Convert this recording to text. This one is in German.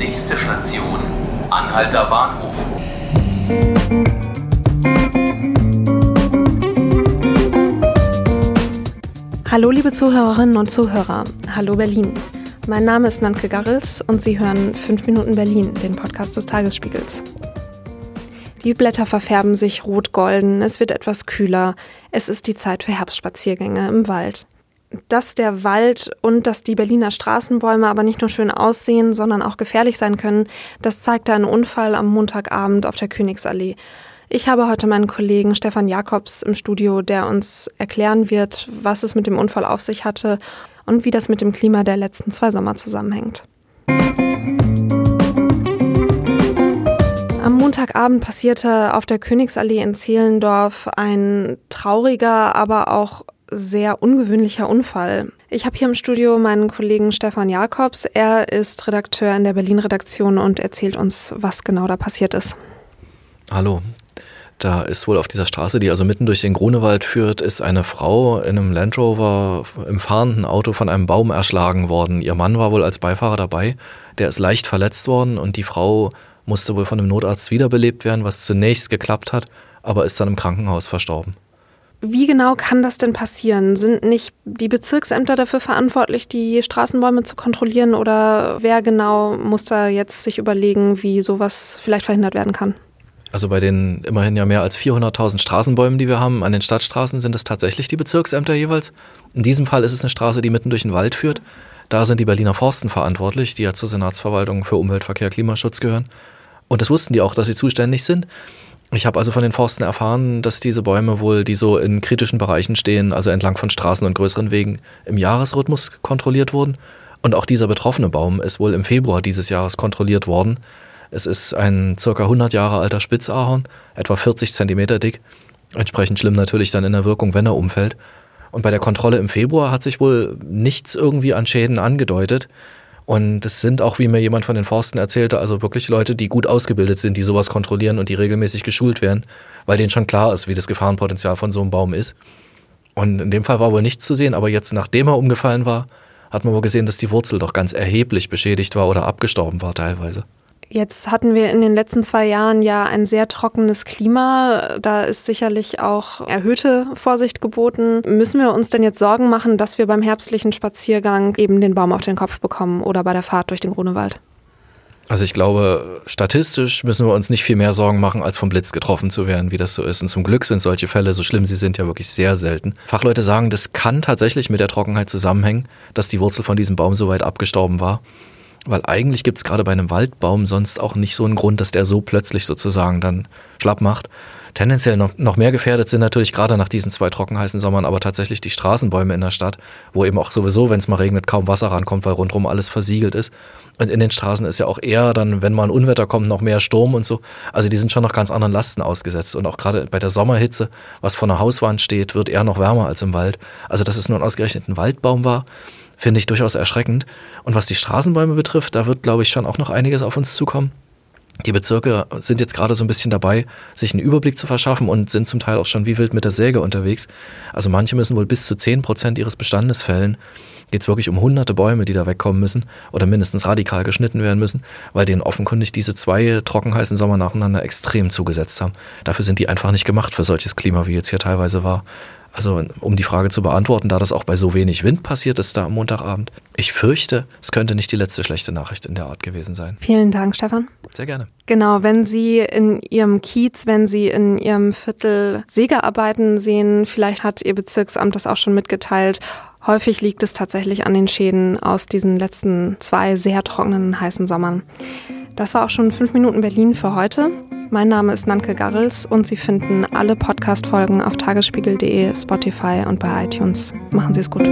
Nächste Station, Anhalter Bahnhof. Hallo liebe Zuhörerinnen und Zuhörer. Hallo Berlin. Mein Name ist Nanke Garrels und Sie hören 5 Minuten Berlin, den Podcast des Tagesspiegels. Die Blätter verfärben sich rot-golden, es wird etwas kühler, es ist die Zeit für Herbstspaziergänge im Wald. Dass der Wald und dass die Berliner Straßenbäume aber nicht nur schön aussehen, sondern auch gefährlich sein können, das zeigte ein Unfall am Montagabend auf der Königsallee. Ich habe heute meinen Kollegen Stefan Jakobs im Studio, der uns erklären wird, was es mit dem Unfall auf sich hatte und wie das mit dem Klima der letzten zwei Sommer zusammenhängt. Am Montagabend passierte auf der Königsallee in Zehlendorf ein trauriger, aber auch sehr ungewöhnlicher Unfall. Ich habe hier im Studio meinen Kollegen Stefan Jakobs. Er ist Redakteur in der Berlin-Redaktion und erzählt uns, was genau da passiert ist. Hallo. Da ist wohl auf dieser Straße, die also mitten durch den Grunewald führt, ist eine Frau in einem Land Rover im fahrenden Auto von einem Baum erschlagen worden. Ihr Mann war wohl als Beifahrer dabei. Der ist leicht verletzt worden und die Frau musste wohl von einem Notarzt wiederbelebt werden, was zunächst geklappt hat, aber ist dann im Krankenhaus verstorben. Wie genau kann das denn passieren? Sind nicht die Bezirksämter dafür verantwortlich, die Straßenbäume zu kontrollieren oder wer genau muss da jetzt sich überlegen, wie sowas vielleicht verhindert werden kann? Also bei den immerhin ja mehr als 400.000 Straßenbäumen, die wir haben an den Stadtstraßen, sind es tatsächlich die Bezirksämter jeweils. In diesem Fall ist es eine Straße, die mitten durch den Wald führt. Da sind die Berliner Forsten verantwortlich, die ja zur Senatsverwaltung für Umwelt, Verkehr, Klimaschutz gehören. Und das wussten die auch, dass sie zuständig sind. Ich habe also von den Forsten erfahren, dass diese Bäume wohl, die so in kritischen Bereichen stehen, also entlang von Straßen und größeren Wegen, im Jahresrhythmus kontrolliert wurden. Und auch dieser betroffene Baum ist wohl im Februar dieses Jahres kontrolliert worden. Es ist ein circa 100 Jahre alter Spitzahorn, etwa 40 Zentimeter dick. Entsprechend schlimm natürlich dann in der Wirkung, wenn er umfällt. Und bei der Kontrolle im Februar hat sich wohl nichts irgendwie an Schäden angedeutet. Und es sind auch, wie mir jemand von den Forsten erzählte, also wirklich Leute, die gut ausgebildet sind, die sowas kontrollieren und die regelmäßig geschult werden, weil denen schon klar ist, wie das Gefahrenpotenzial von so einem Baum ist. Und in dem Fall war wohl nichts zu sehen, aber jetzt, nachdem er umgefallen war, hat man wohl gesehen, dass die Wurzel doch ganz erheblich beschädigt war oder abgestorben war teilweise. Jetzt hatten wir in den letzten zwei Jahren ja ein sehr trockenes Klima. Da ist sicherlich auch erhöhte Vorsicht geboten. Müssen wir uns denn jetzt Sorgen machen, dass wir beim herbstlichen Spaziergang eben den Baum auf den Kopf bekommen oder bei der Fahrt durch den Grunewald? Also ich glaube, statistisch müssen wir uns nicht viel mehr Sorgen machen, als vom Blitz getroffen zu werden, wie das so ist. Und zum Glück sind solche Fälle, so schlimm sie sind, ja wirklich sehr selten. Fachleute sagen, das kann tatsächlich mit der Trockenheit zusammenhängen, dass die Wurzel von diesem Baum so weit abgestorben war. Weil eigentlich gibt es gerade bei einem Waldbaum sonst auch nicht so einen Grund, dass der so plötzlich sozusagen dann schlapp macht. Tendenziell noch, noch mehr gefährdet sind natürlich gerade nach diesen zwei trockenheißen Sommern aber tatsächlich die Straßenbäume in der Stadt, wo eben auch sowieso, wenn es mal regnet, kaum Wasser rankommt, weil rundherum alles versiegelt ist. Und in den Straßen ist ja auch eher dann, wenn mal ein Unwetter kommt, noch mehr Sturm und so. Also die sind schon noch ganz anderen Lasten ausgesetzt. Und auch gerade bei der Sommerhitze, was vor einer Hauswand steht, wird eher noch wärmer als im Wald. Also dass es nur ein ausgerechnet ein Waldbaum war, finde ich durchaus erschreckend. Und was die Straßenbäume betrifft, da wird, glaube ich, schon auch noch einiges auf uns zukommen. Die Bezirke sind jetzt gerade so ein bisschen dabei, sich einen Überblick zu verschaffen und sind zum Teil auch schon wie wild mit der Säge unterwegs. Also manche müssen wohl bis zu 10 Prozent ihres Bestandes fällen. Geht es wirklich um hunderte Bäume, die da wegkommen müssen oder mindestens radikal geschnitten werden müssen, weil denen offenkundig diese zwei trockenheißen Sommer nacheinander extrem zugesetzt haben. Dafür sind die einfach nicht gemacht für solches Klima, wie jetzt hier teilweise war. Also um die Frage zu beantworten, da das auch bei so wenig Wind passiert ist da am Montagabend, ich fürchte, es könnte nicht die letzte schlechte Nachricht in der Art gewesen sein. Vielen Dank, Stefan. Sehr gerne. Genau, wenn Sie in Ihrem Kiez, wenn Sie in Ihrem Viertel Sägearbeiten sehen, vielleicht hat Ihr Bezirksamt das auch schon mitgeteilt. Häufig liegt es tatsächlich an den Schäden aus diesen letzten zwei sehr trockenen, heißen Sommern. Das war auch schon fünf Minuten Berlin für heute. Mein Name ist Nanke Garrels und Sie finden alle Podcast-Folgen auf tagesspiegel.de, Spotify und bei iTunes. Machen Sie es gut.